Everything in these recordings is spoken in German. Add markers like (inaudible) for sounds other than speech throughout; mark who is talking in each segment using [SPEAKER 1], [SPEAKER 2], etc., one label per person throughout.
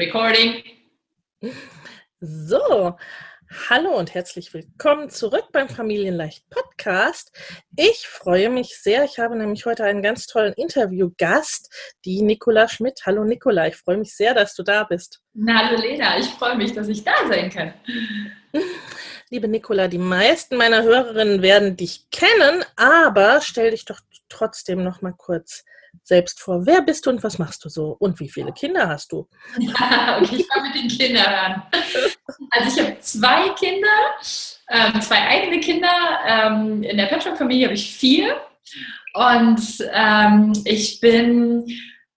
[SPEAKER 1] Recording.
[SPEAKER 2] So, hallo und herzlich willkommen zurück beim Familienleicht Podcast. Ich freue mich sehr. Ich habe nämlich heute einen ganz tollen Interviewgast, die Nicola Schmidt. Hallo Nicola, ich freue mich sehr, dass du da bist.
[SPEAKER 1] Na, hallo Lena, ich freue mich, dass ich da sein kann.
[SPEAKER 2] Liebe Nicola, die meisten meiner Hörerinnen werden dich kennen, aber stell dich doch trotzdem noch mal kurz selbst vor. Wer bist du und was machst du so? Und wie viele Kinder hast du? (laughs)
[SPEAKER 1] okay, ich fange mit den Kindern an. Also ich habe zwei Kinder, ähm, zwei eigene Kinder. Ähm, in der Patchwork-Familie habe ich vier. Und ähm, ich bin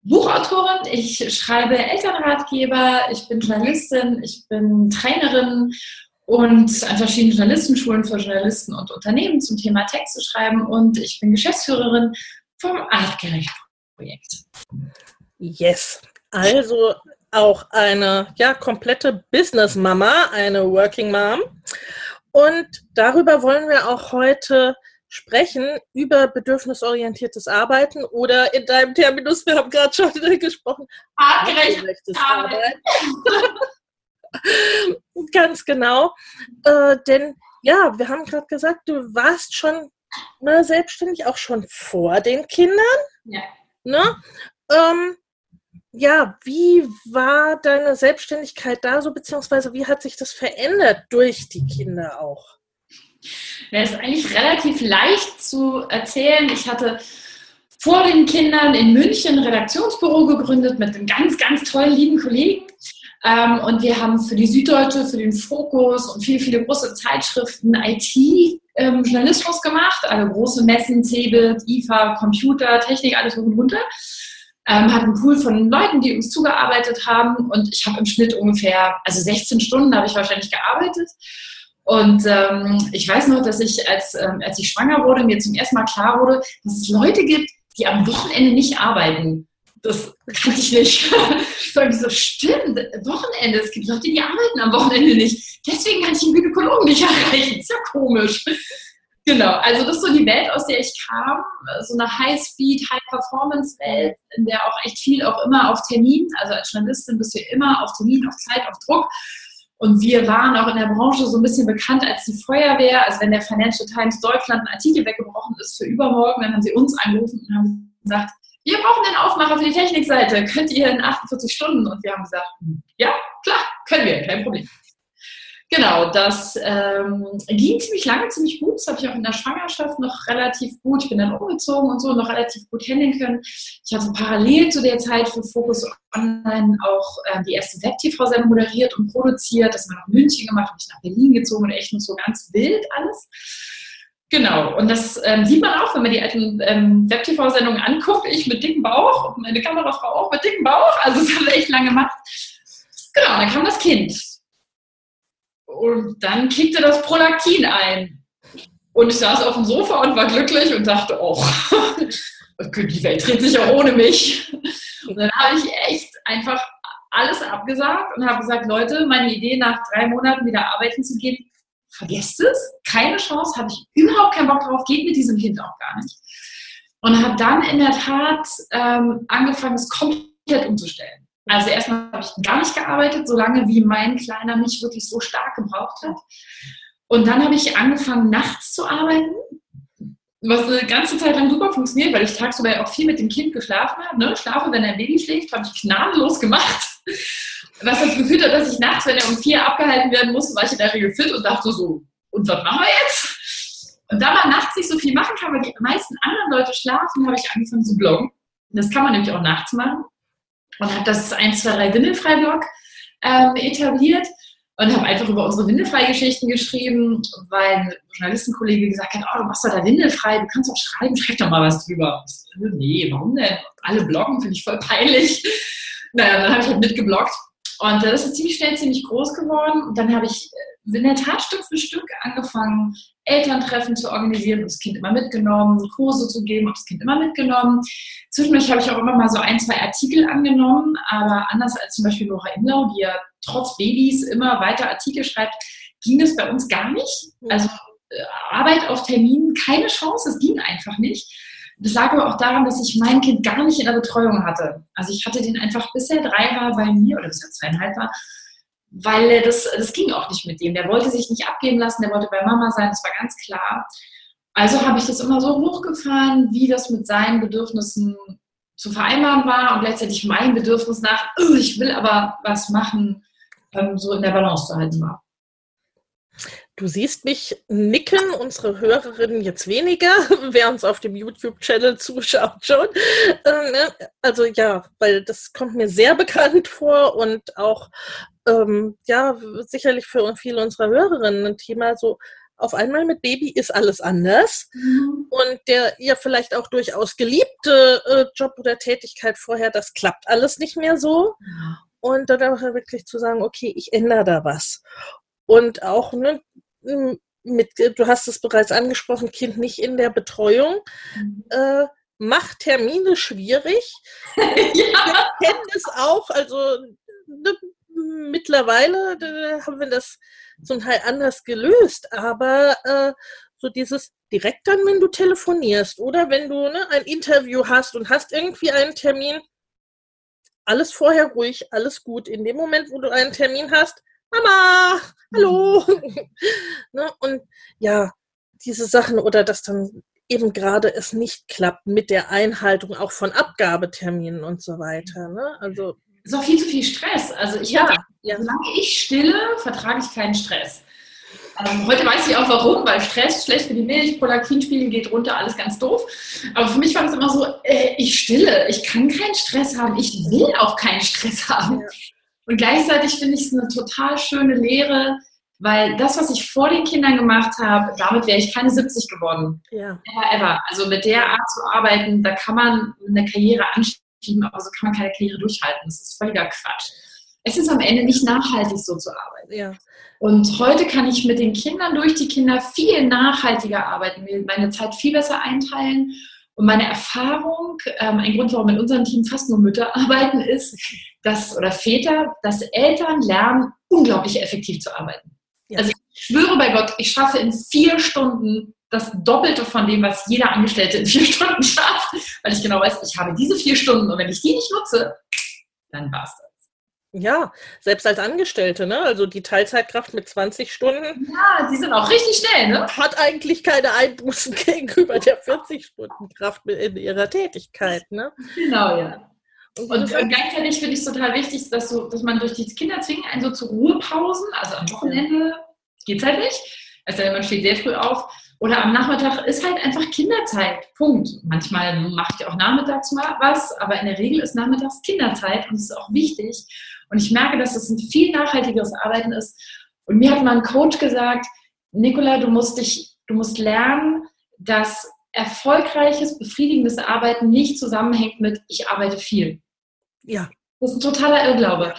[SPEAKER 1] Buchautorin, ich schreibe Elternratgeber, ich bin Journalistin, ich bin Trainerin und an verschiedenen Journalistenschulen für Journalisten und Unternehmen zum Thema Texte schreiben und ich bin Geschäftsführerin vom Artgerecht Projekt.
[SPEAKER 2] Yes. Also auch eine ja, komplette Business Mama, eine Working Mom. Und darüber wollen wir auch heute sprechen, über bedürfnisorientiertes Arbeiten oder in deinem Terminus, wir haben gerade schon (laughs) gesprochen, artgerechtes Arbeiten. (laughs) Ganz genau. Äh, denn ja, wir haben gerade gesagt, du warst schon ne, selbstständig, auch schon vor den Kindern. Ja. Ne? Ähm, ja, wie war deine Selbstständigkeit da so, beziehungsweise wie hat sich das verändert durch die Kinder auch?
[SPEAKER 1] Ja, ist eigentlich relativ leicht zu erzählen. Ich hatte vor den Kindern in München ein Redaktionsbüro gegründet mit einem ganz, ganz tollen, lieben Kollegen. Ähm, und wir haben für die Süddeutsche, für den Fokus und viele, viele große Zeitschriften IT-Journalismus ähm, gemacht. Alle große Messen, CeBIT, IFA, Computer, Technik, alles hoch und runter. Ähm, hat einen Pool von Leuten, die uns zugearbeitet haben. Und ich habe im Schnitt ungefähr, also 16 Stunden habe ich wahrscheinlich gearbeitet. Und ähm, ich weiß noch, dass ich, als, ähm, als ich schwanger wurde, mir zum ersten Mal klar wurde, dass es Leute gibt, die am Wochenende nicht arbeiten das kannte ich nicht. (laughs) so, ich so, stimmt, Wochenende, es gibt Leute, die arbeiten am Wochenende nicht. Deswegen kann ich den Gynäkologen nicht (laughs) erreichen. Ist ja komisch. Genau, also das ist so die Welt, aus der ich kam. So eine High-Speed, High-Performance-Welt, in der auch echt viel auch immer auf Termin, also als Journalistin bist du immer auf Termin, auf Zeit, auf Druck. Und wir waren auch in der Branche so ein bisschen bekannt als die Feuerwehr. Also wenn der Financial Times Deutschland ein Artikel weggebrochen ist für übermorgen, dann haben sie uns angerufen und haben gesagt, wir brauchen einen Aufmacher für die Technikseite. (laughs) Könnt ihr in 48 Stunden? Und wir haben gesagt, hm, ja, klar, können wir, kein Problem. Genau, das ähm, ging ziemlich lange, ziemlich gut. Das habe ich auch in der Schwangerschaft noch relativ gut. Ich bin dann umgezogen und so noch relativ gut handeln können. Ich hatte parallel zu der Zeit für Focus Online auch äh, die erste Web-TV-Sendung moderiert und produziert. Das wir nach München gemacht, habe ich nach Berlin gezogen und echt nur so ganz wild alles. Genau, und das ähm, sieht man auch, wenn man die alten ähm, Web-TV-Sendungen anguckt. Ich mit dicken Bauch meine Kamerafrau auch mit dicken Bauch. Also das haben wir echt lange gemacht. Genau, dann kam das Kind. Und dann kickte das Prolaktin ein. Und ich saß auf dem Sofa und war glücklich und dachte, oh, (laughs) die Welt dreht sich auch ohne mich. Und dann habe ich echt einfach alles abgesagt und habe gesagt, Leute, meine Idee, nach drei Monaten wieder arbeiten zu gehen, vergesst es, keine Chance, habe ich überhaupt keinen Bock drauf, geht mit diesem Kind auch gar nicht. Und habe dann in der Tat ähm, angefangen, es komplett umzustellen. Also erstmal habe ich gar nicht gearbeitet, solange wie mein Kleiner mich wirklich so stark gebraucht hat. Und dann habe ich angefangen, nachts zu arbeiten, was eine ganze Zeit lang super funktioniert, weil ich tagsüber auch viel mit dem Kind geschlafen habe. Ne? Schlafe, wenn ein Baby schläft, habe ich gnadenlos gemacht. Was dazu geführt hat, dass ich nachts, wenn er um vier abgehalten werden musste, war ich in der Regel fit und dachte so, und was machen wir jetzt? Und da man nachts nicht so viel machen kann, weil die meisten anderen Leute schlafen, habe ich angefangen zu bloggen. Das kann man nämlich auch nachts machen. Und habe das 1, 2, 3 Windelfrei-Blog ähm, etabliert und habe einfach über unsere Windelfrei-Geschichten geschrieben, weil ein Journalistenkollege gesagt hat, oh, du machst doch da Windelfrei, du kannst doch schreiben, schreib doch mal was drüber. Ich nee, warum denn? Alle bloggen, finde ich voll peinlich. Naja, dann habe ich halt mitgebloggt. Und das ist ziemlich schnell ziemlich groß geworden. Und dann habe ich äh, in der Tat Stück für Stück angefangen, Elterntreffen zu organisieren, das Kind immer mitgenommen, Kurse zu geben, das Kind immer mitgenommen. Zwischendurch habe ich auch immer mal so ein, zwei Artikel angenommen, aber anders als zum Beispiel Nora Imlau, die ja trotz Babys immer weiter Artikel schreibt, ging das bei uns gar nicht. Also äh, Arbeit auf Termin, keine Chance, es ging einfach nicht. Das lag aber auch daran, dass ich mein Kind gar nicht in der Betreuung hatte. Also ich hatte den einfach, bis er drei war bei mir oder bis er zweieinhalb war, weil das, das ging auch nicht mit dem. Der wollte sich nicht abgeben lassen, der wollte bei Mama sein, das war ganz klar. Also habe ich das immer so hochgefahren, wie das mit seinen Bedürfnissen zu vereinbaren war und gleichzeitig mein Bedürfnis nach, ich will aber was machen, ähm, so in der Balance zu halten war.
[SPEAKER 2] Du siehst mich nicken, unsere Hörerinnen jetzt weniger, (laughs) wer uns auf dem YouTube-Channel zuschaut schon. Äh, ne? Also ja, weil das kommt mir sehr bekannt vor und auch ähm, ja sicherlich für viele unserer Hörerinnen ein Thema so. Auf einmal mit Baby ist alles anders mhm. und der ihr vielleicht auch durchaus geliebte äh, Job oder Tätigkeit vorher, das klappt alles nicht mehr so. Und dann auch wirklich zu sagen, okay, ich ändere da was. Und auch ne, mit, du hast es bereits angesprochen, Kind nicht in der Betreuung. Mhm. Äh, macht Termine schwierig. (laughs) ja. Wir kennen es auch, also ne, mittlerweile äh, haben wir das zum Teil anders gelöst, aber äh, so dieses direkt dann, wenn du telefonierst oder wenn du ne, ein Interview hast und hast irgendwie einen Termin, alles vorher ruhig, alles gut. In dem Moment, wo du einen Termin hast, Mama, hallo. (laughs) ne? Und ja, diese Sachen oder dass dann eben gerade es nicht klappt mit der Einhaltung auch von Abgabeterminen und so weiter. Ne? Also
[SPEAKER 1] es ist auch viel zu viel Stress. Also ich ja, habe, ja. solange ich stille, vertrage ich keinen Stress. Ähm, heute weiß ich auch warum, weil Stress schlecht für die Milch, Prolaktinspiegel geht runter, alles ganz doof. Aber für mich war das immer so, äh, ich stille, ich kann keinen Stress haben, ich will auch keinen Stress haben. Ja. Und gleichzeitig finde ich es eine total schöne Lehre, weil das, was ich vor den Kindern gemacht habe, damit wäre ich keine 70 geworden. Ja. Ever, ever. Also mit der Art zu arbeiten, da kann man eine Karriere anschieben, aber so kann man keine Karriere durchhalten. Das ist völliger Quatsch. Es ist am Ende nicht nachhaltig, so zu arbeiten. Ja. Und heute kann ich mit den Kindern durch die Kinder viel nachhaltiger arbeiten, meine Zeit viel besser einteilen und meine Erfahrung, ähm, ein Grund, warum in unserem Team fast nur Mütter (laughs) arbeiten, ist, dass, oder Väter, dass Eltern lernen, unglaublich effektiv zu arbeiten. Ja. Also ich schwöre bei Gott, ich schaffe in vier Stunden das Doppelte von dem, was jeder Angestellte in vier (laughs) Stunden schafft, weil ich genau weiß, ich habe diese vier Stunden und wenn ich die nicht nutze, dann war es das.
[SPEAKER 2] Ja, selbst als Angestellte, ne? Also die Teilzeitkraft mit 20 Stunden.
[SPEAKER 1] Ja, die sind auch richtig schnell, ne?
[SPEAKER 2] Hat eigentlich keine Einbußen (laughs) gegenüber der 40-Stunden-Kraft in ihrer Tätigkeit, ne?
[SPEAKER 1] Genau, ja. Und, und, gleichzeitig finde ich es total wichtig, dass, so, dass man durch die Kinder zwingen, einen so zu Ruhepausen, also am Wochenende geht es halt nicht, also man steht sehr früh auf, oder am Nachmittag ist halt einfach Kinderzeit. Punkt. Manchmal mache ich auch nachmittags mal was, aber in der Regel ist nachmittags Kinderzeit und es ist auch wichtig. Und ich merke, dass es ein viel nachhaltigeres Arbeiten ist. Und mir hat mal ein Coach gesagt, Nicola, du musst dich, du musst lernen, dass erfolgreiches, befriedigendes Arbeiten nicht zusammenhängt mit ich arbeite viel. Ja. Das ist ein totaler Irrglaube.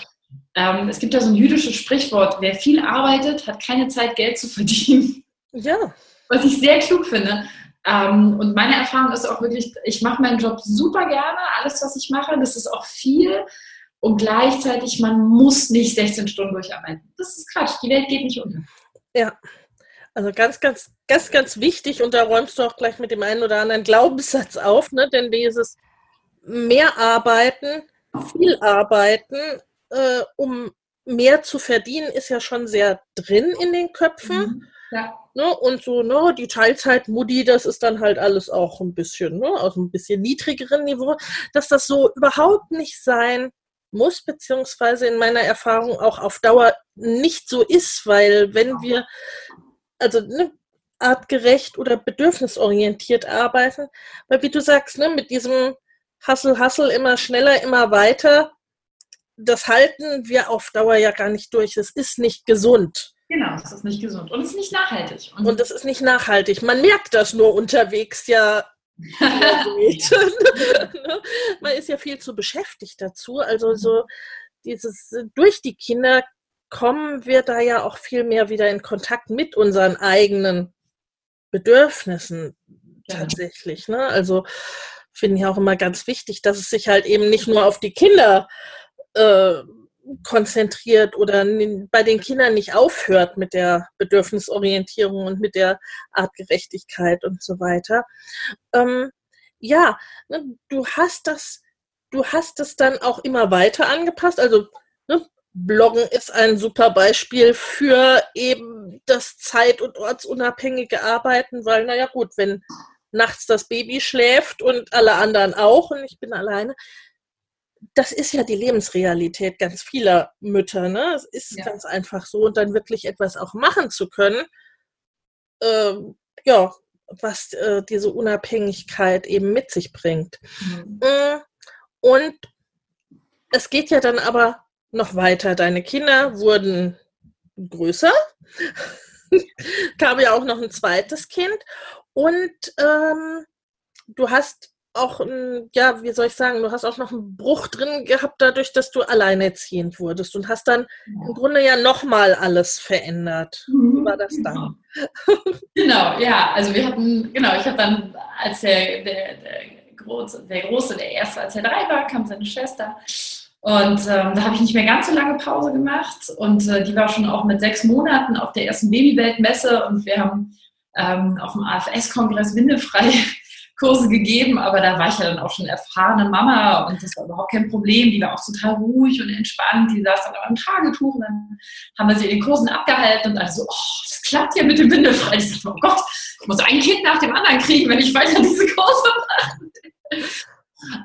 [SPEAKER 1] Ähm, es gibt ja so ein jüdisches Sprichwort, wer viel arbeitet, hat keine Zeit, Geld zu verdienen. Ja was ich sehr klug finde. Ähm, und meine Erfahrung ist auch wirklich, ich mache meinen Job super gerne, alles, was ich mache, das ist auch viel. Und gleichzeitig, man muss nicht 16 Stunden durcharbeiten. Das ist Quatsch, die Welt geht nicht unter.
[SPEAKER 2] Ja, also ganz, ganz, ganz, ganz wichtig, und da räumst du auch gleich mit dem einen oder anderen Glaubenssatz auf, ne? denn dieses mehr arbeiten, viel arbeiten, äh, um mehr zu verdienen, ist ja schon sehr drin in den Köpfen. Mhm. Ja. Ne, und so, ne, die Teilzeitmudi, das ist dann halt alles auch ein bisschen, ne, aus einem bisschen niedrigeren Niveau, dass das so überhaupt nicht sein muss, beziehungsweise in meiner Erfahrung auch auf Dauer nicht so ist, weil wenn wir, also ne, artgerecht oder bedürfnisorientiert arbeiten, weil wie du sagst, ne, mit diesem Hassel, Hassel immer schneller, immer weiter, das halten wir auf Dauer ja gar nicht durch. Es ist nicht gesund.
[SPEAKER 1] Genau, es ist nicht gesund und es ist nicht nachhaltig.
[SPEAKER 2] Und es ist nicht nachhaltig. Man merkt das nur unterwegs ja (laughs) Man ist ja viel zu beschäftigt dazu. Also mhm. so dieses durch die Kinder kommen wir da ja auch viel mehr wieder in Kontakt mit unseren eigenen Bedürfnissen tatsächlich. Ne? Also finde ich auch immer ganz wichtig, dass es sich halt eben nicht nur auf die Kinder äh, konzentriert oder bei den Kindern nicht aufhört mit der Bedürfnisorientierung und mit der Artgerechtigkeit und so weiter. Ähm, ja, ne, du hast das, du hast es dann auch immer weiter angepasst. Also ne, Bloggen ist ein super Beispiel für eben das zeit- und ortsunabhängige Arbeiten, weil, naja gut, wenn nachts das Baby schläft und alle anderen auch und ich bin alleine, das ist ja die Lebensrealität ganz vieler Mütter. Ne? Es ist ja. ganz einfach so. Und dann wirklich etwas auch machen zu können, äh, ja, was äh, diese Unabhängigkeit eben mit sich bringt. Mhm. Mm, und es geht ja dann aber noch weiter. Deine Kinder wurden größer, (laughs) kam ja auch noch ein zweites Kind und ähm, du hast auch, ein, ja, wie soll ich sagen, du hast auch noch einen Bruch drin gehabt, dadurch, dass du alleinerziehend wurdest und hast dann im Grunde ja nochmal alles verändert. Wie war das dann?
[SPEAKER 1] Genau, ja, also wir hatten, genau, ich habe dann, als der, der, der, Große, der Große, der Erste, als er drei war, kam seine Schwester. Und ähm, da habe ich nicht mehr ganz so lange Pause gemacht. Und äh, die war schon auch mit sechs Monaten auf der ersten Babyweltmesse und wir haben ähm, auf dem AFS-Kongress Windefrei Kurse gegeben, aber da war ich ja dann auch schon erfahrene Mama und das war überhaupt kein Problem. Die war auch total ruhig und entspannt. Die saß dann am Tragetuch und dann haben wir sie in den Kursen abgehalten und also, oh, das klappt ja mit dem Windefrei. Ich dachte, oh Gott, ich muss ein Kind nach dem anderen kriegen, wenn ich weiter diese Kurse mache.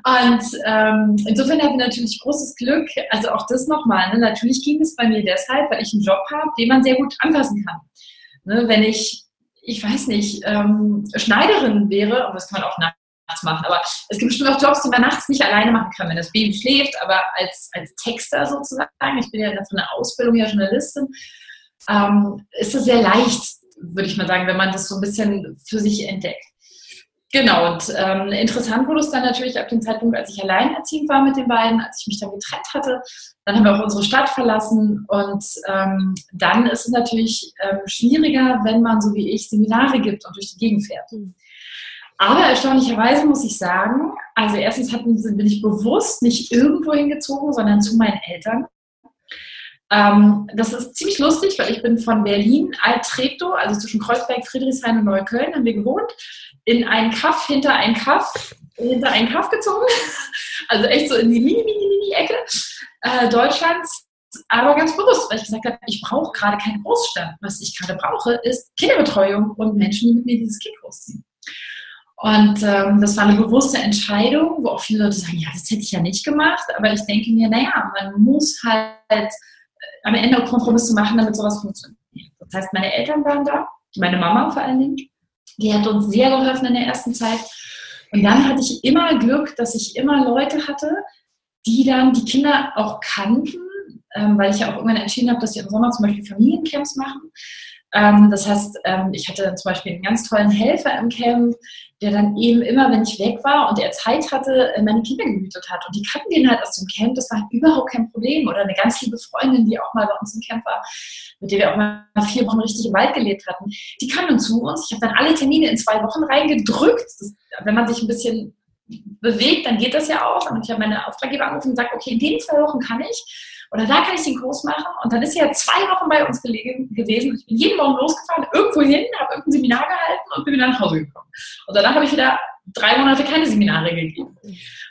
[SPEAKER 1] Und ähm, insofern habe ich natürlich großes Glück. Also auch das nochmal. Ne? Natürlich ging es bei mir deshalb, weil ich einen Job habe, den man sehr gut anpassen kann. Ne? Wenn ich ich weiß nicht, ähm, Schneiderin wäre, und das kann man auch nachts machen, aber es gibt bestimmt auch Jobs, die man nachts nicht alleine machen kann, wenn das Baby schläft, aber als, als Texter sozusagen, ich bin ja von der Ausbildung ja Journalistin, ähm, ist es sehr leicht, würde ich mal sagen, wenn man das so ein bisschen für sich entdeckt. Genau, und ähm, interessant wurde es dann natürlich ab dem Zeitpunkt, als ich alleinerziehend war mit den beiden, als ich mich dann getrennt hatte. Dann haben wir auch unsere Stadt verlassen und ähm, dann ist es natürlich ähm, schwieriger, wenn man so wie ich Seminare gibt und durch die Gegend fährt. Mhm. Aber erstaunlicherweise muss ich sagen, also erstens hatten, bin ich bewusst nicht irgendwo hingezogen, sondern zu meinen Eltern. Ähm, das ist ziemlich lustig, weil ich bin von Berlin, Alt-Treptow, also zwischen Kreuzberg, Friedrichshain und Neukölln, haben wir gewohnt in einen Kaff, hinter einen Kaff, hinter einen Kaff gezogen. Also echt so in die mini, mini, mini Ecke äh, Deutschlands. Aber ganz bewusst, weil ich gesagt habe, ich brauche gerade keine Großstadt. Was ich gerade brauche, ist Kinderbetreuung und Menschen, die mit mir dieses Kind großziehen. Und ähm, das war eine bewusste Entscheidung, wo auch viele Leute sagen, ja, das hätte ich ja nicht gemacht. Aber ich denke mir, naja, man muss halt äh, am Ende Kompromisse machen, damit sowas funktioniert. Das heißt, meine Eltern waren da, meine Mama vor allen Dingen. Die hat uns sehr geholfen in der ersten Zeit. Und dann hatte ich immer Glück, dass ich immer Leute hatte, die dann die Kinder auch kannten, ähm, weil ich ja auch irgendwann entschieden habe, dass sie im Sommer zum Beispiel Familiencamps machen. Ähm, das heißt, ähm, ich hatte zum Beispiel einen ganz tollen Helfer im Camp, der dann eben immer, wenn ich weg war und er Zeit hatte, äh, meine Kinder gehütet hat. Und die kannten den halt aus dem Camp, das war überhaupt kein Problem. Oder eine ganz liebe Freundin, die auch mal bei uns im Camp war, mit der wir auch mal vier Wochen richtig im Wald gelebt hatten, die kamen zu uns. Ich habe dann alle Termine in zwei Wochen reingedrückt. Das, wenn man sich ein bisschen bewegt, dann geht das ja auch. Und ich habe meine Auftraggeber angerufen und gesagt, okay, in den zwei Wochen kann ich. Oder da kann ich den Kurs machen. Und dann ist er ja zwei Wochen bei uns gelegen, gewesen. Ich bin jeden Morgen losgefahren, irgendwo hin, habe irgendein Seminar gehalten und bin wieder nach Hause gekommen. Und danach habe ich wieder drei Monate keine Seminare gegeben.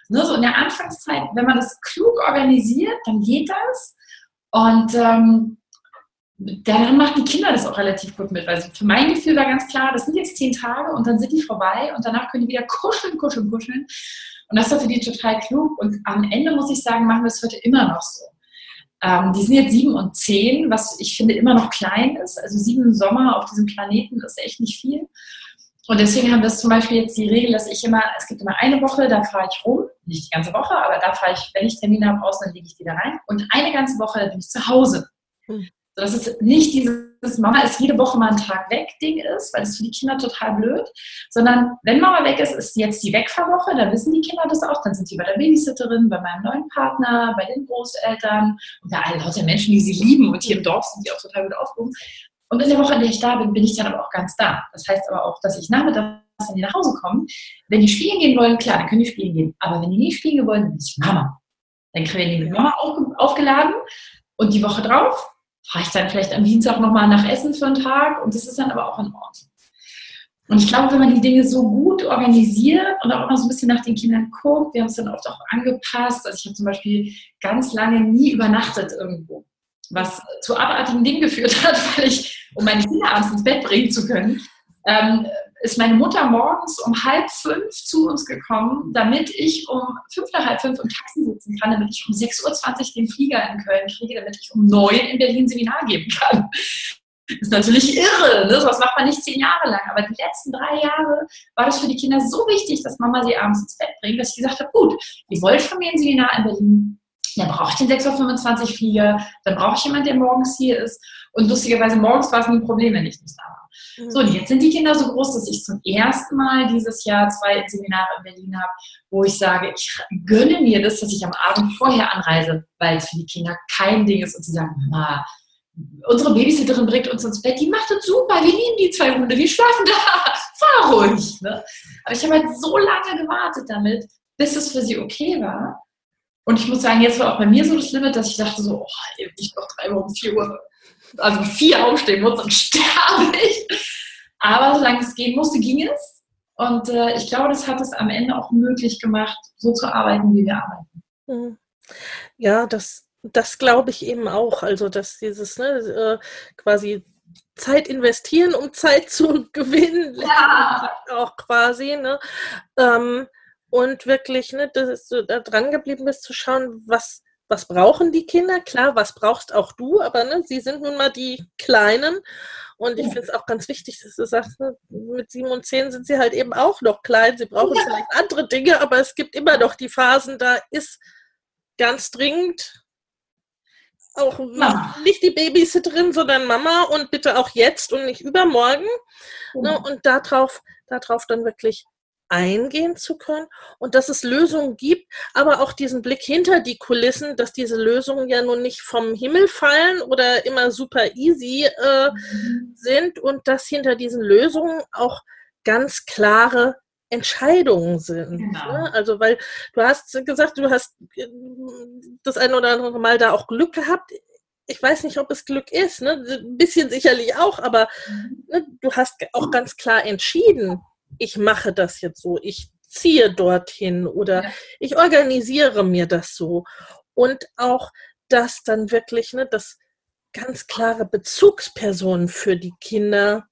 [SPEAKER 1] Ne, so in der Anfangszeit, wenn man das klug organisiert, dann geht das. Und ähm, dann machen die Kinder das auch relativ gut mit. Also für mein Gefühl war ganz klar, das sind jetzt zehn Tage und dann sind die vorbei und danach können die wieder kuscheln, kuscheln, kuscheln. Und das war für die total klug. Und am Ende muss ich sagen, machen wir es heute immer noch so. Ähm, die sind jetzt sieben und zehn, was ich finde immer noch klein ist. Also sieben Sommer auf diesem Planeten ist echt nicht viel. Und deswegen haben wir zum Beispiel jetzt die Regel, dass ich immer, es gibt immer eine Woche, da fahre ich rum, nicht die ganze Woche, aber da fahre ich, wenn ich Termine habe, aus, dann lege ich die da rein. Und eine ganze Woche, bin ich zu Hause. Dass es nicht dieses Mama ist jede Woche mal ein Tag weg Ding ist, weil das für die Kinder total blöd, sondern wenn Mama weg ist, ist jetzt die Wegfahrwoche, da wissen die Kinder das auch, dann sind die bei der Babysitterin, bei meinem neuen Partner, bei den Großeltern und bei allen lauter Menschen, die sie lieben und hier im Dorf sind die auch total gut aufgehoben. Und in der Woche, in der ich da bin, bin ich dann aber auch ganz da. Das heißt aber auch, dass ich nachmittags, wenn die nach Hause kommen, wenn die spielen gehen wollen, klar, dann können die spielen gehen. Aber wenn die nicht spielen wollen, dann bin ich Mama. Dann kriegen die mit Mama auf, aufgeladen und die Woche drauf fahre ich dann vielleicht am Dienstag nochmal nach Essen für einen Tag und das ist dann aber auch in Ordnung. Und ich glaube, wenn man die Dinge so gut organisiert und auch immer so ein bisschen nach den Kindern guckt, wir haben es dann oft auch angepasst. Also ich habe zum Beispiel ganz lange nie übernachtet irgendwo, was zu abartigen Dingen geführt (laughs) hat, weil ich, um meine Kinder abends ins Bett bringen zu können, ähm, ist meine Mutter morgens um halb fünf zu uns gekommen, damit ich um fünf nach halb fünf im Taxi sitzen kann, damit ich um 6.20 Uhr den Flieger in Köln kriege, damit ich um neun in Berlin Seminar geben kann. Das ist natürlich irre, ne? sowas macht man nicht zehn Jahre lang, aber die letzten drei Jahre war das für die Kinder so wichtig, dass Mama sie abends ins Bett bringt, dass ich gesagt habe, gut, ihr wollt von mir ein Seminar in Berlin, dann brauche ich den 6.25 Uhr Flieger, dann brauche ich jemanden, der morgens hier ist und lustigerweise morgens war es nie ein Problem, wenn ich nicht da war. So, und jetzt sind die Kinder so groß, dass ich zum ersten Mal dieses Jahr zwei Seminare in Berlin habe, wo ich sage, ich gönne mir das, dass ich am Abend vorher anreise, weil es für die Kinder kein Ding ist und sie sagen, Mama, unsere Babysitterin bringt uns ins Bett, die macht das super, wir lieben die zwei Hunde, wir schlafen da, (laughs) fahr ruhig. Ne? Aber ich habe halt so lange gewartet damit, bis es für sie okay war. Und ich muss sagen, jetzt war auch bei mir so das Limit, dass ich dachte so, oh, ich noch drei um vier Uhr also vier aufstehen muss, dann (laughs) sterbe ich. Aber solange es gehen musste, ging es. Und äh, ich glaube, das hat es am Ende auch möglich gemacht, so zu arbeiten, wie wir arbeiten.
[SPEAKER 2] Mhm. Ja, das, das glaube ich eben auch. Also, dass dieses ne, äh, quasi Zeit investieren, um Zeit zu (laughs) gewinnen, ja. auch quasi. Ne? Ähm, und wirklich, ne, dass du da dran geblieben bist, zu schauen, was, was brauchen die Kinder? Klar, was brauchst auch du, aber ne, sie sind nun mal die Kleinen. Und ich finde es auch ganz wichtig, dass du sagst, ne, mit sieben und zehn sind sie halt eben auch noch klein. Sie brauchen ja. vielleicht andere Dinge, aber es gibt immer noch die Phasen, da ist ganz dringend auch Mama. nicht die Babysitterin, sondern Mama und bitte auch jetzt und nicht übermorgen. Mhm. Ne, und darauf, darauf dann wirklich eingehen zu können und dass es Lösungen gibt, aber auch diesen Blick hinter die Kulissen, dass diese Lösungen ja nun nicht vom Himmel fallen oder immer super easy äh, mhm. sind und dass hinter diesen Lösungen auch ganz klare Entscheidungen sind. Genau. Ne? Also, weil du hast gesagt, du hast äh, das ein oder andere Mal da auch Glück gehabt. Ich weiß nicht, ob es Glück ist, ne? ein bisschen sicherlich auch, aber mhm. ne, du hast auch ganz klar entschieden, ich mache das jetzt so, ich ziehe dorthin oder ja. ich organisiere mir das so. Und auch, dass dann wirklich, ne, dass ganz klare Bezugspersonen für die Kinder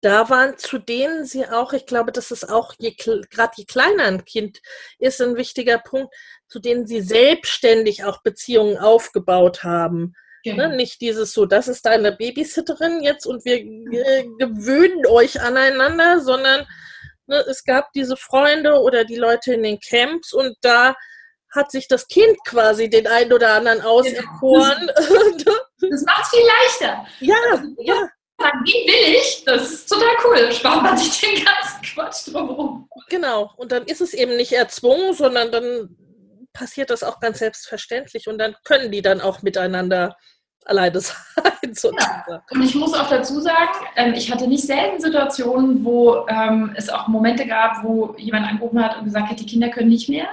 [SPEAKER 2] da waren, zu denen sie auch, ich glaube, das ist auch, gerade je kleiner ein Kind ist, ein wichtiger Punkt, zu denen sie selbstständig auch Beziehungen aufgebaut haben. Ne, genau. Ne? Nicht dieses so, das ist deine Babysitterin jetzt und wir äh, gewöhnen euch aneinander, sondern ne, es gab diese Freunde oder die Leute in den Camps und da hat sich das Kind quasi den einen oder anderen auserkoren.
[SPEAKER 1] Genau. Das (laughs) macht es viel leichter.
[SPEAKER 2] Ja, also, ja.
[SPEAKER 1] Sagen, wie will ich? Das ist total cool. Spart man sich den ganzen Quatsch drumherum.
[SPEAKER 2] Genau. Und dann ist es eben nicht erzwungen, sondern dann passiert das auch ganz selbstverständlich und dann können die dann auch miteinander alleine (laughs) sein.
[SPEAKER 1] Ja. Und ich muss auch dazu sagen, ähm, ich hatte nicht selten Situationen, wo ähm, es auch Momente gab, wo jemand angerufen hat und gesagt hat, die Kinder können nicht mehr.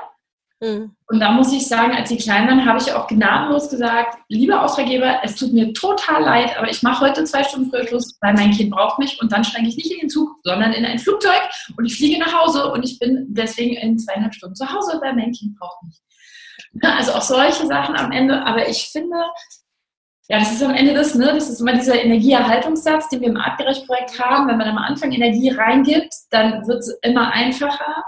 [SPEAKER 1] Mhm. Und da muss ich sagen, als sie klein waren, habe ich auch gnadenlos gesagt, lieber Auftraggeber, es tut mir total leid, aber ich mache heute zwei Stunden früher Schluss, weil mein Kind braucht mich und dann steige ich nicht in den Zug, sondern in ein Flugzeug und ich fliege nach Hause und ich bin deswegen in zweieinhalb Stunden zu Hause, weil mein Kind braucht mich. (laughs) Also auch solche Sachen am Ende. Aber ich finde, Ja, das ist am Ende das, ne? Das ist immer dieser Energieerhaltungssatz, den wir im Artgerecht-Projekt haben. Wenn man am Anfang Energie reingibt, dann wird es immer einfacher.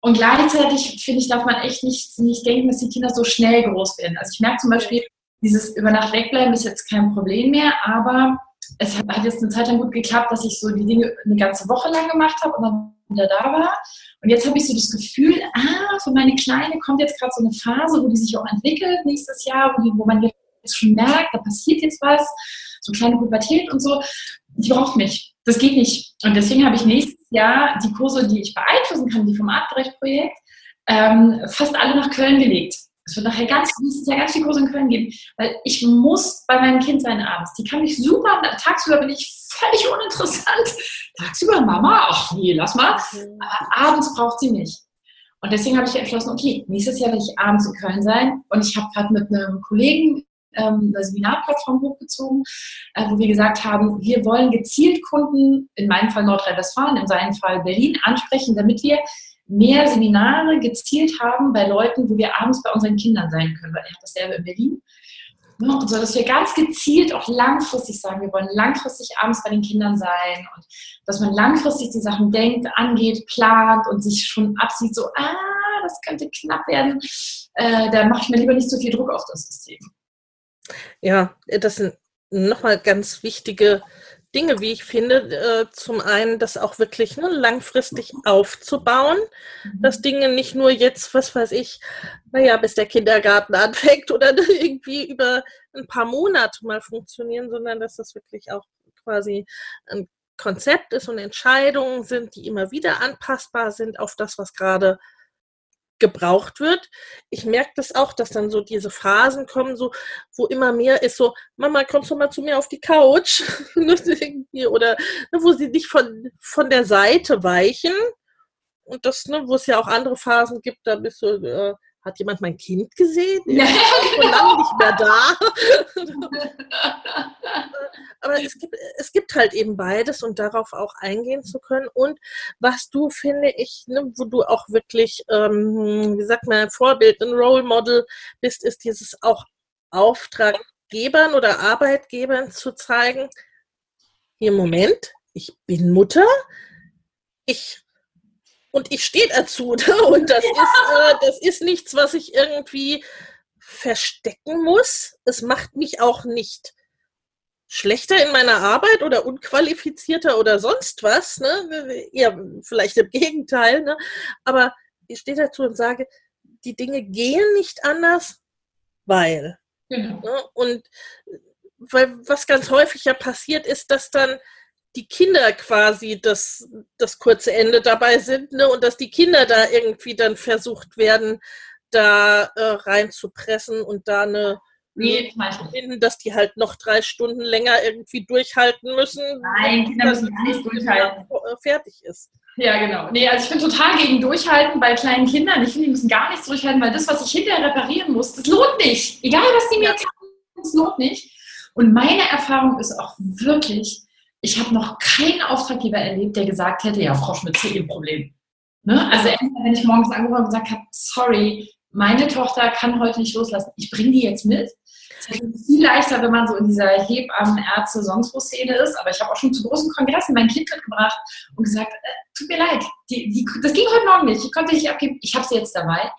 [SPEAKER 1] Und gleichzeitig, finde ich, darf man echt nicht, nicht denken, dass die Kinder so schnell groß werden. Also ich merke zum Beispiel, dieses über Nacht wegbleiben ist jetzt kein Problem mehr, aber es hat jetzt eine Zeit lang gut geklappt, dass ich so die Dinge eine ganze Woche lang gemacht habe und dann wieder da war. Und jetzt habe ich so das Gefühl, ah, für meine Kleine kommt jetzt gerade so eine Phase, wo die sich auch entwickelt nächstes Jahr, wo, die, wo man jetzt schon merkt, da passiert jetzt was, so kleine Pubertät und so. Die braucht mich. Das geht nicht. Und deswegen habe ich nächstes Jahr die Kurse, die ich beeinflussen kann, die vom Artgerecht-Projekt, ähm, fast alle nach Köln gelegt. Es wird nachher ganz, ja ganz viel Kurse in Köln geben, weil ich muss bei meinem Kind sein abends. Die kann mich super, tagsüber bin ich völlig uninteressant. (laughs) Tagsüber Mama, ach nee, lass mal. Aber abends braucht sie mich. Und deswegen habe ich entschlossen, okay, nächstes Jahr werde ich abends in Köln sein. Und ich habe gerade mit einem Kollegen ähm, eine Seminarplattform hochgezogen, äh, wo wir gesagt haben, wir wollen gezielt Kunden, in meinem Fall Nordrhein-Westfalen, in seinem Fall Berlin, ansprechen, damit wir mehr Seminare gezielt haben bei Leuten, wo wir abends bei unseren Kindern sein können, weil er hat dasselbe in Berlin. Ne, und so, dass wir ganz gezielt auch langfristig sagen, wir wollen langfristig abends bei den Kindern sein und dass man langfristig die Sachen denkt, angeht, plant und sich schon absieht, so, ah, das könnte knapp werden, äh, da mache ich mir lieber nicht so viel Druck auf das System.
[SPEAKER 2] Ja, das sind nochmal ganz wichtige Dinge, wie ich finde. Äh, zum einen, das auch wirklich ne, langfristig aufzubauen, mhm. dass Dinge nicht nur jetzt, was weiß ich, naja, bis der Kindergarten (laughs) anfängt oder irgendwie über ein paar Monate mal funktionieren, sondern dass das wirklich auch quasi ein Konzept ist und Entscheidungen sind, die immer wieder anpassbar sind auf das, was gerade gebraucht wird. Ich merke das auch, dass dann so diese Phasen kommen, so, wo immer mehr ist so, Mama, kommst du mal zu mir auf die Couch? (laughs) Oder ne, wo sie nicht von, von der Seite weichen. Und das, ne, wo es ja auch andere Phasen gibt, da bist du, äh, hat jemand mein Kind gesehen? (laughs) Ich bin schon lange nicht mehr da. (laughs) Aber es gibt, es gibt halt eben beides und darauf auch eingehen zu können. Und was du, finde ich, ne, wo du auch wirklich, ähm, wie sagt man, ein Vorbild, ein Role Model bist, ist dieses auch Auftraggebern oder Arbeitgebern zu zeigen, hier Moment, ich bin Mutter, ich und ich stehe dazu. (laughs) Ne? Und das, ja. ist, äh, das ist nichts, was ich irgendwie verstecken muss. Es macht mich auch nicht schlechter in meiner Arbeit oder unqualifizierter oder sonst was. Ne? Ja, vielleicht im Gegenteil. Ne? Aber ich stehe dazu und sage, die Dinge gehen nicht anders, weil. Genau. Ne? Und weil was ganz häufig ja passiert ist, dass dann die Kinder quasi das, das kurze Ende dabei sind ne? und dass die Kinder da irgendwie dann versucht werden, da äh, reinzupressen und da eine Nee, finden, dass die halt noch drei Stunden länger irgendwie durchhalten müssen.
[SPEAKER 1] Nein, Kinder müssen gar nicht durchhalten.
[SPEAKER 2] Äh, fertig ist.
[SPEAKER 1] Ja, genau. Nee, also ich bin total gegen Durchhalten bei kleinen Kindern. Ich finde, die müssen gar nichts durchhalten, weil das, was ich hinterher reparieren muss, das lohnt nicht. Egal, was die mir ja. sagen, das lohnt nicht. Und meine Erfahrung ist auch wirklich, ich habe noch keinen Auftraggeber erlebt, der gesagt hätte, ja, Frau Schmidt, ihr Problem. Ne? Also wenn ich morgens angerufen und gesagt habe, sorry, meine Tochter kann heute nicht loslassen, ich bringe die jetzt mit. Es ist viel leichter, wenn man so in dieser Hebammen, Ärzte, sonst wo Szene ist. Aber ich habe auch schon zu großen Kongressen mein Kind mitgebracht und gesagt, äh, tut mir leid, die, die, das ging heute Morgen nicht. Ich konnte nicht abgeben. Ich habe sie jetzt dabei.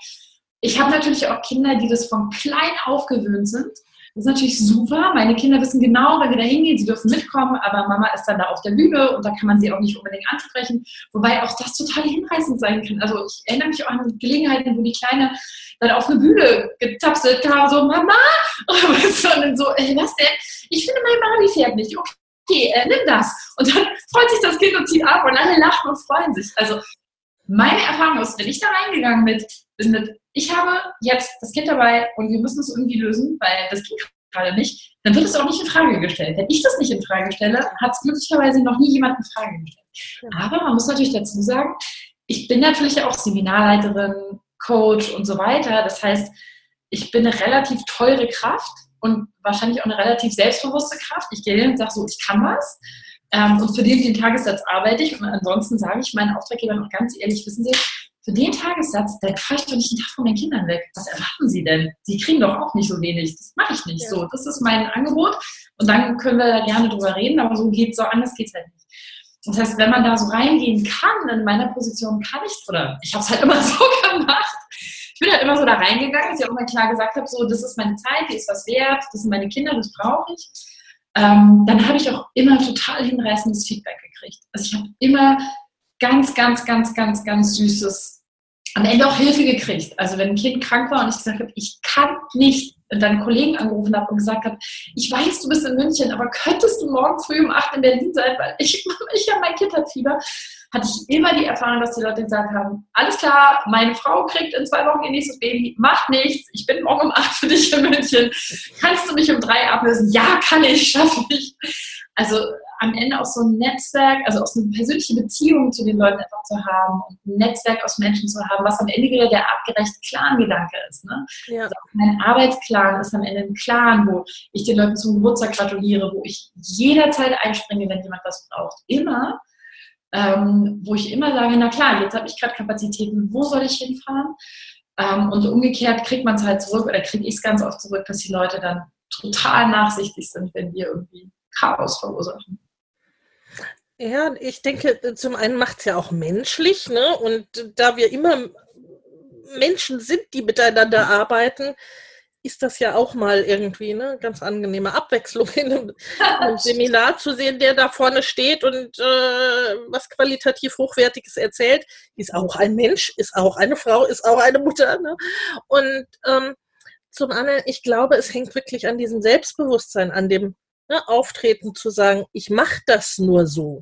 [SPEAKER 1] Ich habe natürlich auch Kinder, die das von klein auf gewöhnt sind das ist natürlich super. Meine Kinder wissen genau, wenn wir da hingehen, sie dürfen mitkommen, aber Mama ist dann da auf der Bühne und da kann man sie auch nicht unbedingt ansprechen. Wobei auch das total hinreißend sein kann. Also ich erinnere mich auch an Gelegenheiten, wo die Kleine dann auf eine Bühne getapselt kam, so Mama! (laughs) Und so, ey, was denn? Ich finde mein Barbie-Pferd nicht. Okay, äh, nimm das. Und dann (laughs) freut sich das Kind und zieht ab und alle lachen und freuen sich. Also meine Erfahrung ist, wenn ich da reingegangen bin, bin mit, ich habe jetzt das Kind dabei und wir müssen es irgendwie lösen, weil das geht gerade nicht, dann wird es auch nicht in Frage gestellt. Wenn ich das nicht in Frage stelle, hat es glücklicherweise noch nie jemand in Frage gestellt. Aber man muss natürlich dazu sagen, ich bin natürlich auch Seminarleiterin, Coach und so weiter. Das heißt, ich bin eine relativ teure Kraft und wahrscheinlich auch eine relativ selbstbewusste Kraft. Ich gehe hin und sage so, ich kann was. Ähm, und für den, den Tagessatz arbeite ich. Und ansonsten sage ich meinen Auftraggebern auch ganz ehrlich, wissen Sie, für den Tagessatz, da fahre ich doch nicht einen Tag von meinen Kindern weg. Was erwarten Sie denn? Sie kriegen doch auch nicht so wenig. Das mache ich nicht. Ja. So, das ist mein Angebot. Und dann können wir da gerne drüber reden, aber so geht's so anders geht's halt nicht. Das heißt, wenn man da so reingehen kann, in meiner Position kann ich, oder ich habe es halt immer (laughs) so gemacht, ich bin halt immer so da reingegangen, dass ich auch immer klar gesagt habe, so, das ist meine Zeit, die ist was wert, das sind meine Kinder, das brauche ich. Ähm, dann habe ich auch immer total hinreißendes Feedback gekriegt. Also ich habe immer ganz, ganz, ganz, ganz, ganz süßes, am Ende auch Hilfe gekriegt. Also wenn ein Kind krank war und ich gesagt habe, ich kann nicht, und dann einen Kollegen angerufen habe und gesagt habe, ich weiß, du bist in München, aber könntest du morgen früh um 8 in Berlin sein, weil ich, (laughs) ich habe mein Kind hat Fieber, hatte ich immer die Erfahrung, dass die Leute gesagt haben, alles klar, meine Frau kriegt in zwei Wochen ihr nächstes Baby, macht nichts, ich bin morgen um 8 für dich in München, kannst du mich um drei ablösen? Ja, kann ich, schaffe ich. Also am Ende auch so ein Netzwerk, also auch so eine persönliche Beziehung zu den Leuten einfach zu haben und ein Netzwerk aus Menschen zu haben, was am Ende wieder der abgerechte Clan-Gedanke ist. Ne? Ja. Also mein Arbeitsklan ist am Ende ein Clan, wo ich den Leuten zum Geburtstag gratuliere, wo ich jederzeit einspringe, wenn jemand was braucht. Immer. Ähm, wo ich immer sage, na klar, jetzt habe ich gerade Kapazitäten, wo soll ich hinfahren? Ähm, und umgekehrt kriegt man es halt zurück oder kriege ich es ganz oft zurück, dass die Leute dann total nachsichtig sind, wenn wir irgendwie Chaos verursachen.
[SPEAKER 2] Ja, ich denke, zum einen macht es ja auch menschlich, ne? Und da wir immer Menschen sind, die miteinander arbeiten, ist das ja auch mal irgendwie eine ganz angenehme Abwechslung in einem, einem (laughs) Seminar zu sehen, der da vorne steht und äh, was qualitativ Hochwertiges erzählt. Ist auch ein Mensch, ist auch eine Frau, ist auch eine Mutter. Ne? Und ähm, zum anderen, ich glaube, es hängt wirklich an diesem Selbstbewusstsein, an dem ne, Auftreten zu sagen, ich mache das nur so.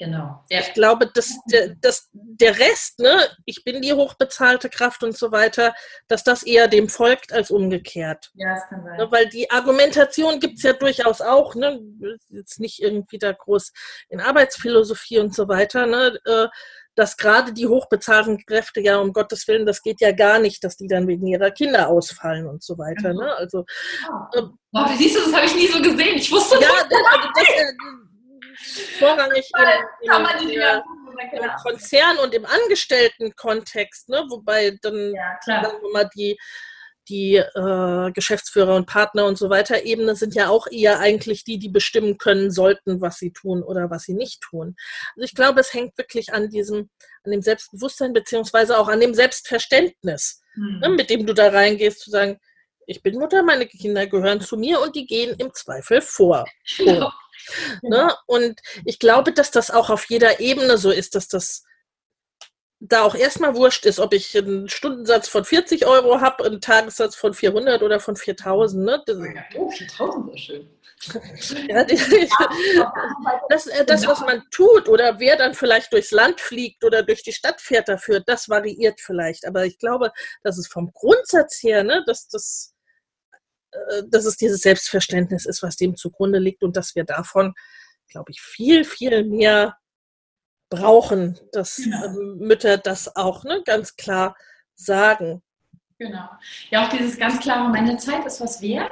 [SPEAKER 1] Genau.
[SPEAKER 2] Ja. Ich glaube, dass der, dass der Rest, ne, ich bin die hochbezahlte Kraft und so weiter, dass das eher dem folgt als umgekehrt.
[SPEAKER 1] Ja, das kann sein.
[SPEAKER 2] Ne, weil die Argumentation gibt es ja durchaus auch, ne, jetzt nicht irgendwie da groß in Arbeitsphilosophie und so weiter, ne, äh, dass gerade die hochbezahlten Kräfte ja um Gottes Willen, das geht ja gar nicht, dass die dann wegen ihrer Kinder ausfallen und so weiter. Ne? Also,
[SPEAKER 1] äh, wow, siehst du, das habe ich nie so gesehen. Ich wusste
[SPEAKER 2] ja, das. Also das äh, vorrangig in, in, in, im Konzern und im Angestelltenkontext, ne? wobei dann ja, wir mal die die äh, Geschäftsführer und Partner und so weiter Ebene sind ja auch eher eigentlich die, die bestimmen können sollten, was sie tun oder was sie nicht tun. Also ich glaube, es hängt wirklich an diesem, an dem Selbstbewusstsein beziehungsweise auch an dem Selbstverständnis, mhm. ne, mit dem du da reingehst, zu sagen, ich bin Mutter, meine Kinder gehören zu mir und die gehen im Zweifel vor. (laughs) Genau. Ne? Und ich glaube, dass das auch auf jeder Ebene so ist, dass das da auch erstmal wurscht ist, ob ich einen Stundensatz von 40 Euro habe, einen Tagessatz von 400 oder von 4000. Ne?
[SPEAKER 1] Das, oh, 4000 wäre schön. (laughs)
[SPEAKER 2] Ja, das, äh, das, was man tut oder wer dann vielleicht durchs Land fliegt oder durch die Stadt fährt dafür, das variiert vielleicht. Aber ich glaube, dass es vom Grundsatz her, ne, dass, das, äh, dass es dieses Selbstverständnis ist, was dem zugrunde liegt und dass wir davon, glaube ich, viel, viel mehr brauchen, dass genau. Ähm, Mütter das auch ne, ganz klar sagen.
[SPEAKER 1] Genau. Ja, auch dieses ganz klare, meine Zeit ist was wert.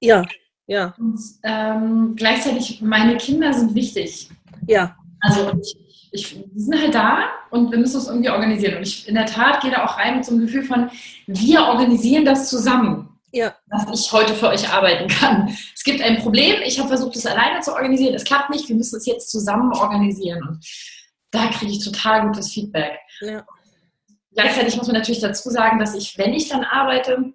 [SPEAKER 2] Ja, ja.
[SPEAKER 1] Und ähm, gleichzeitig, meine Kinder sind wichtig.
[SPEAKER 2] Ja.
[SPEAKER 1] Also ich, ich, die sind halt da und wir müssen uns irgendwie organisieren. Und ich in der Tat gehe da auch rein mit so einem Gefühl von, wir organisieren das zusammen.
[SPEAKER 2] Ja.
[SPEAKER 1] Dass ich heute für euch arbeiten kann. Es gibt ein Problem, ich habe versucht, es alleine zu organisieren. Es klappt nicht, wir müssen es jetzt zusammen organisieren. Und da kriege ich total gutes Feedback. Ja. Gleichzeitig muss man natürlich dazu sagen, dass ich, wenn ich dann arbeite,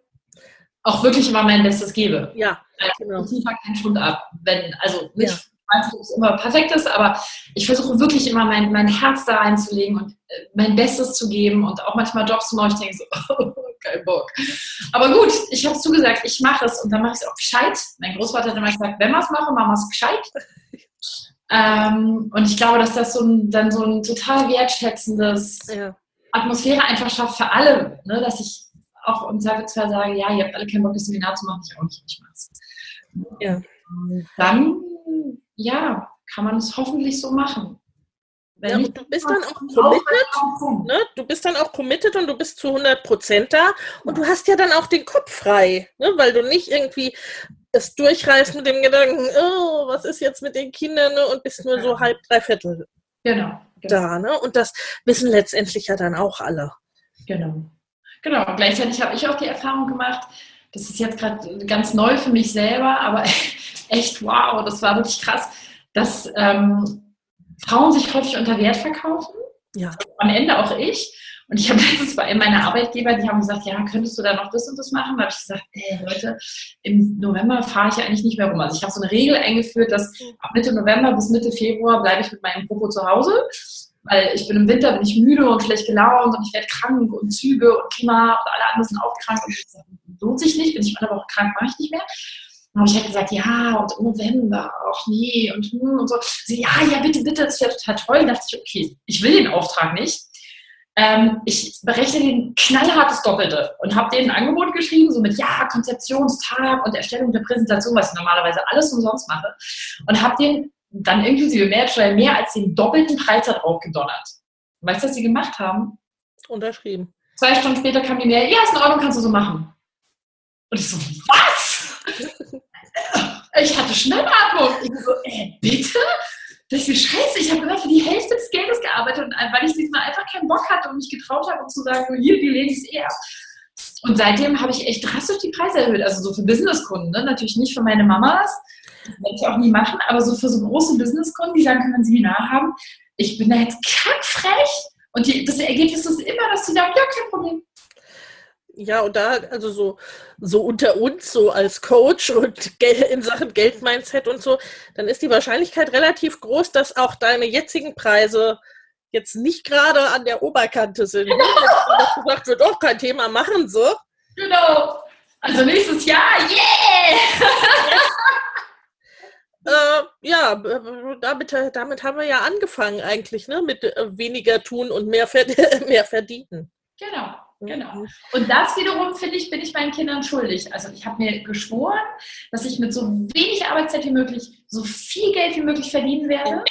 [SPEAKER 1] auch wirklich immer mein Bestes gebe.
[SPEAKER 2] Ja,
[SPEAKER 1] genau. Ich liefere keinen Schund ab. Wenn, also nicht, ja. dass es immer perfekt ist, aber ich versuche wirklich immer mein, mein Herz da reinzulegen und äh, mein Bestes zu geben und auch manchmal Jobs zu machen, ich denke so, oh, (laughs) kein Bock. Aber gut, ich habe zugesagt, ich mache es und dann mache ich es auch gescheit. Mein Großvater hat immer gesagt, wenn wir es machen, machen wir es gescheit. Ähm, und ich glaube, dass das so ein, dann so ein total wertschätzendes ja. Atmosphäre einfach schafft für alle, ne? dass ich auch im Zweifelsfall sage, ja, ihr habt alle keinen Bock, das Seminar zu machen, ich auch nicht, ich mach's. Ja. Dann, ja, kann man es hoffentlich so machen.
[SPEAKER 2] Ja, du bist dann auch committed, ne? du bist dann auch committed und du bist zu 100 Prozent da und du hast ja dann auch den Kopf frei, ne? weil du nicht irgendwie es durchreißt mit dem Gedanken, oh, was ist jetzt mit den Kindern ne? und bist nur so halb, dreiviertel.
[SPEAKER 1] Genau.
[SPEAKER 2] genau. da. Ne? Und das wissen letztendlich ja dann auch alle.
[SPEAKER 1] Genau. Genau. Gleichzeitig habe ich auch die Erfahrung gemacht, das ist jetzt gerade ganz neu für mich selber, aber (laughs) echt wow, das war wirklich krass, dass ähm, Frauen sich häufig unter Wert verkaufen. Ja. Am Ende auch ich. Und ich habe letztens bei meiner Arbeitgeber, die haben gesagt, ja, könntest du da noch das und das machen? Da habe ich gesagt, ey Leute, im November fahre ich eigentlich nicht mehr rum. Also ich habe so eine Regel eingeführt, dass ab Mitte November bis Mitte Februar bleibe ich mit meinem Popo zu Hause. Weil ich bin im Winter, bin ich müde und schlecht gelaunt und ich werde krank und Züge und Klima und alle anderen sind auch krank. Und ich gesagt, lohnt sich nicht, bin ich mal eine Woche krank, mache ich nicht mehr. Habe ich halt gesagt, ja, und im November, ach nee, und, hm, und so. Sie, ja, ja, bitte, bitte, das wäre total toll. Da dachte ich, okay, ich will den Auftrag nicht. Ähm, ich berechne den knallhartes Doppelte und habe denen ein Angebot geschrieben, so mit ja, Konzeptionstag und Erstellung der Präsentation, was ich normalerweise alles umsonst mache. Und habe den dann inklusive Mehrwertsteuer mehr als den doppelten Preis darauf gedonnert. Weißt du, was sie gemacht haben?
[SPEAKER 2] Unterschrieben.
[SPEAKER 1] Zwei Stunden später kam die Mail, ja, ist in Ordnung, kannst du so machen. Und ich so, was? (laughs) ich hatte Schnappatmung. Ich so, äh, bitte? Das ist scheiße, ich habe immer für die Hälfte des Geldes gearbeitet, weil ich diesmal einfach keinen Bock hatte und mich getraut habe, um zu sagen, hier, die lehne ich es eher. Und seitdem habe ich echt drastisch die Preise erhöht. Also so für Businesskunden, ne? natürlich nicht für meine Mamas, das werde ich auch nie machen, aber so für so große Businesskunden, die sagen, können ein Seminar haben. Ich bin da jetzt kackfrech und die, das Ergebnis ist immer, dass sie sagen, ja, kein Problem.
[SPEAKER 2] Ja, und da, also so, so unter uns, so als Coach und in Sachen Geldmindset und so, dann ist die Wahrscheinlichkeit relativ groß, dass auch deine jetzigen Preise jetzt nicht gerade an der Oberkante sind. Genau. Dass gesagt wird, oh, kein Thema, machen so.
[SPEAKER 1] Genau. Also nächstes Jahr, yeah! (laughs)
[SPEAKER 2] Äh, ja, damit, damit haben wir ja angefangen eigentlich, ne? Mit äh, weniger tun und mehr, (laughs) mehr verdienen.
[SPEAKER 1] Genau. Genau. Mhm. Und das wiederum, finde ich, bin ich meinen Kindern schuldig. Also ich habe mir geschworen, dass ich mit so wenig Arbeitszeit wie möglich so viel Geld wie möglich verdienen werde.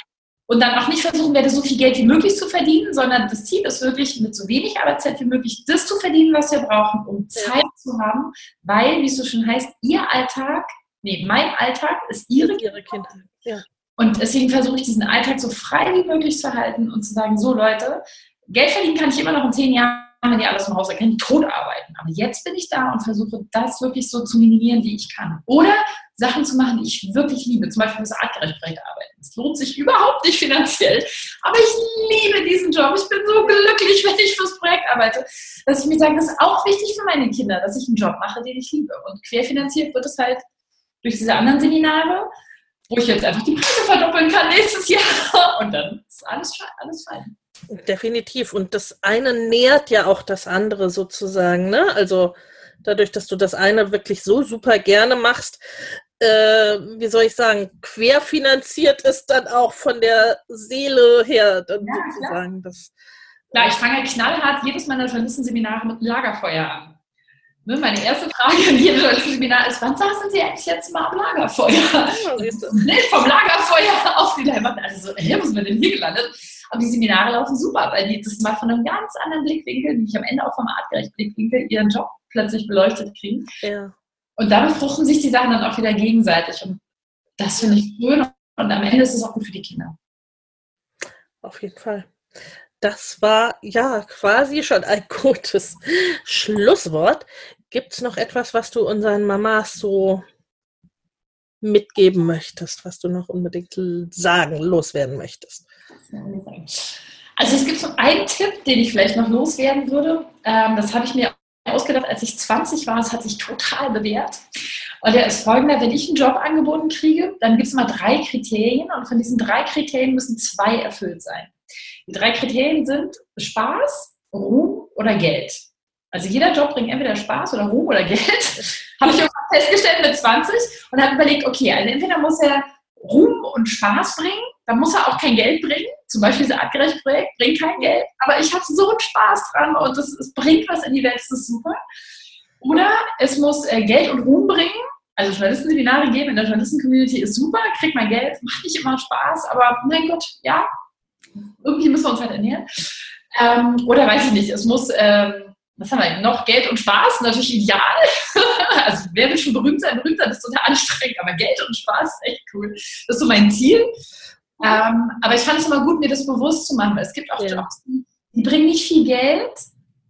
[SPEAKER 1] Und dann auch nicht versuchen werde, so viel Geld wie möglich zu verdienen, sondern das Ziel ist wirklich, mit so wenig Arbeitszeit wie möglich das zu verdienen, was wir brauchen, um Zeit zu haben, weil, wie es so schon heißt, ihr Alltag, nee, mein Alltag ist ihre, ihre Kinder. Ja. Und deswegen versuche ich diesen Alltag so frei wie möglich zu halten und zu sagen, so Leute, Geld verdienen kann ich immer noch in zehn Jahren wenn die alles im Haus erkennen, tot arbeiten. Aber jetzt bin ich da und versuche das wirklich so zu minimieren, wie ich kann. Oder Sachen zu machen, die ich wirklich liebe. Zum Beispiel das artgerecht arbeiten. Es lohnt sich überhaupt nicht finanziell. Aber ich liebe diesen Job. Ich bin so glücklich, (laughs) wenn ich fürs Projekt arbeite, dass ich mir sage, das ist auch wichtig für meine Kinder, dass ich einen Job mache, den ich liebe. Und querfinanziert wird es halt durch diese anderen Seminare, wo ich jetzt einfach die Preise verdoppeln kann nächstes Jahr. (laughs) Und dann ist alles, alles fein.
[SPEAKER 2] Definitiv. Und das eine nährt ja auch das andere sozusagen. Ne? Also dadurch, dass du das eine wirklich so super gerne machst, äh, wie soll ich sagen, querfinanziert ist dann auch von der Seele her dann ja, sozusagen. Das,
[SPEAKER 1] ja, ich fange knallhart jedes meiner Journalistenseminare mit Lagerfeuer an. Ne, meine erste Frage in jedem Seminar ist, wann saßen Sie eigentlich jetzt mal am Lagerfeuer? Ja, nee, vom Lagerfeuer auf die Leinwand. Also so, hey, wo sind wir denn hier gelandet? Aber die Seminare laufen super, weil die das mal von einem ganz anderen Blickwinkel, nämlich am Ende auch vom artgerechten Blickwinkel, ihren Job plötzlich beleuchtet kriegen. Ja. Und da befruchten sich die Sachen dann auch wieder gegenseitig. Und das finde ich schön. Und am Ende ist es auch gut für die Kinder.
[SPEAKER 2] Auf jeden Fall. Das war ja quasi schon ein (laughs) gutes Schlusswort. Gibt es noch etwas, was du unseren Mamas so mitgeben möchtest, was du noch unbedingt sagen, loswerden möchtest?
[SPEAKER 1] Also es gibt so einen Tipp, den ich vielleicht noch loswerden würde. Ähm, das habe ich mir ausgedacht, als ich 20 war. Es hat sich total bewährt. Und der ist folgender, wenn ich einen Job angeboten kriege, dann gibt es mal drei Kriterien und von diesen drei Kriterien müssen zwei erfüllt sein. Die drei Kriterien sind Spaß, Ruhm oder Geld. Also jeder Job bringt entweder Spaß oder Ruhm oder Geld. (laughs) habe ich festgestellt mit 20 und habe überlegt, okay, also entweder muss er Ruhm und Spaß bringen, dann muss er auch kein Geld bringen. Zum Beispiel das artgerecht Projekt bringt kein Geld, aber ich habe so einen Spaß dran und es, es, bringt was in die Welt, das ist super. Oder es muss äh, Geld und Ruhm bringen. Also Journalistenseminare geben in der Journalisten-Community ist super, kriegt man Geld, macht nicht immer Spaß, aber mein Gott, ja, irgendwie müssen wir uns halt ernähren. Ähm, oder weiß ich nicht, es muss ähm, was haben wir noch? Geld und Spaß, natürlich ideal. (laughs) also wer will schon berühmt sein? Berühmt sein ist total anstrengend, aber Geld und Spaß ist echt cool. Das ist so mein Ziel. Ähm, aber ich fand es immer gut, mir das bewusst zu machen. Es gibt auch ja. Jobs, die, bringen nicht viel Geld,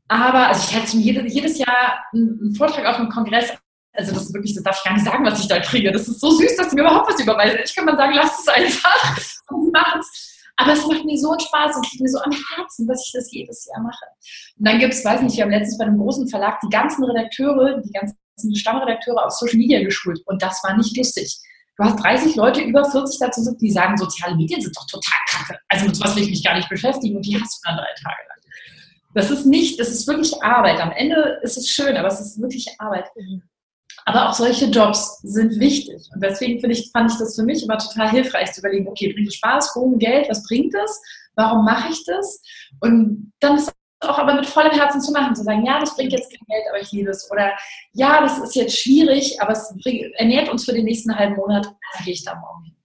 [SPEAKER 1] aber also ich hätte jedes, jedes Jahr einen Vortrag auf einem Kongress also das ist wirklich, das darf ich gar nicht sagen, was ich da kriege. Das ist so süß, dass sie mir überhaupt was überweisen. Ich kann mal sagen, lasst es einfach (laughs) und macht's. Aber es macht mir so einen Spaß und liegt mir so am Herzen, dass ich das jedes Jahr mache. Und dann gibt es, weiß nicht, wir haben letztens bei einem großen Verlag die ganzen Redakteure, die ganzen Stammredakteure auf Social Media geschult. Und das war nicht lustig. Du hast 30 Leute, über 40 dazu sind, die sagen, soziale Medien sind doch total kacke. Also mit sowas will ich mich gar nicht beschäftigen und die hast du dann drei Tage lang. Das ist nicht, das ist wirklich Arbeit. Am Ende ist es schön, aber es ist wirklich Arbeit. Mhm. Aber auch solche Jobs sind wichtig. Und deswegen ich, fand ich das für mich immer total hilfreich zu überlegen, okay, bringt es Spaß, Ruhm, Geld, was bringt das? Warum mache ich das? Und dann ist auch aber mit vollem Herzen zu machen, zu sagen, ja, das bringt jetzt kein Geld, aber ich liebe es. Oder ja, das ist jetzt schwierig, aber es bringt, ernährt uns für den nächsten halben Monat, da gehe ich da morgen hin.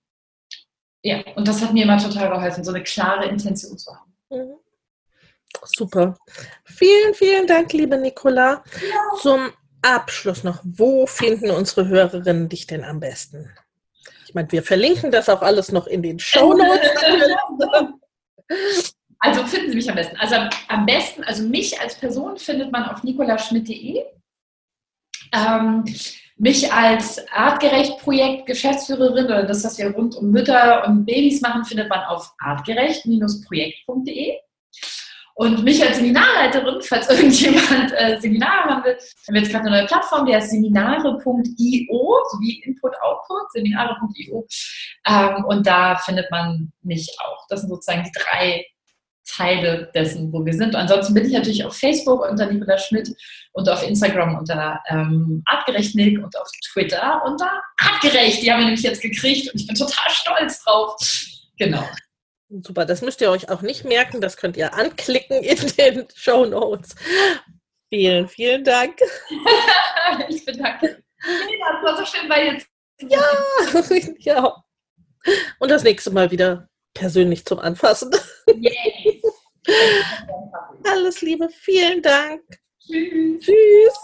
[SPEAKER 1] Ja, und das hat mir immer total geholfen, so eine klare Intention zu haben. Mhm.
[SPEAKER 2] Super. Vielen, vielen Dank, liebe Nicola. Ja. Zum Abschluss noch, wo finden unsere Hörerinnen dich denn am besten? Ich meine, wir verlinken das auch alles noch in den Show Notes. (laughs) (laughs)
[SPEAKER 1] Also finden Sie mich am besten. Also am besten, also mich als Person findet man auf nicolaschmidt.de. Ähm, mich als Artgerecht-Projekt Geschäftsführerin oder das, was wir rund um Mütter und Babys machen, findet man auf artgerecht-projekt.de. Und mich als Seminarleiterin, falls (laughs) irgendjemand äh, Seminare haben will, haben wir jetzt gerade eine neue Plattform, die heißt seminare.io, sowie Input-Output, seminare.io. Ähm, und da findet man mich auch. Das sind sozusagen die drei Teile dessen, wo wir sind. Ansonsten bin ich natürlich auf Facebook unter Nicola Schmidt und auf Instagram unter ähm, Artgerecht Nick und auf Twitter unter Artgerecht. Die haben wir nämlich jetzt gekriegt und ich bin total stolz drauf. Genau.
[SPEAKER 2] Super, das müsst ihr euch auch nicht merken, das könnt ihr anklicken in den Show Notes. Vielen, vielen Dank. (laughs)
[SPEAKER 1] ich bedanke mich. Das war so schön bei jetzt.
[SPEAKER 2] Ja, (laughs) ja. Und das nächste Mal wieder persönlich zum Anfassen. Yay. Alles Liebe, vielen Dank. Tschüss. Tschüss.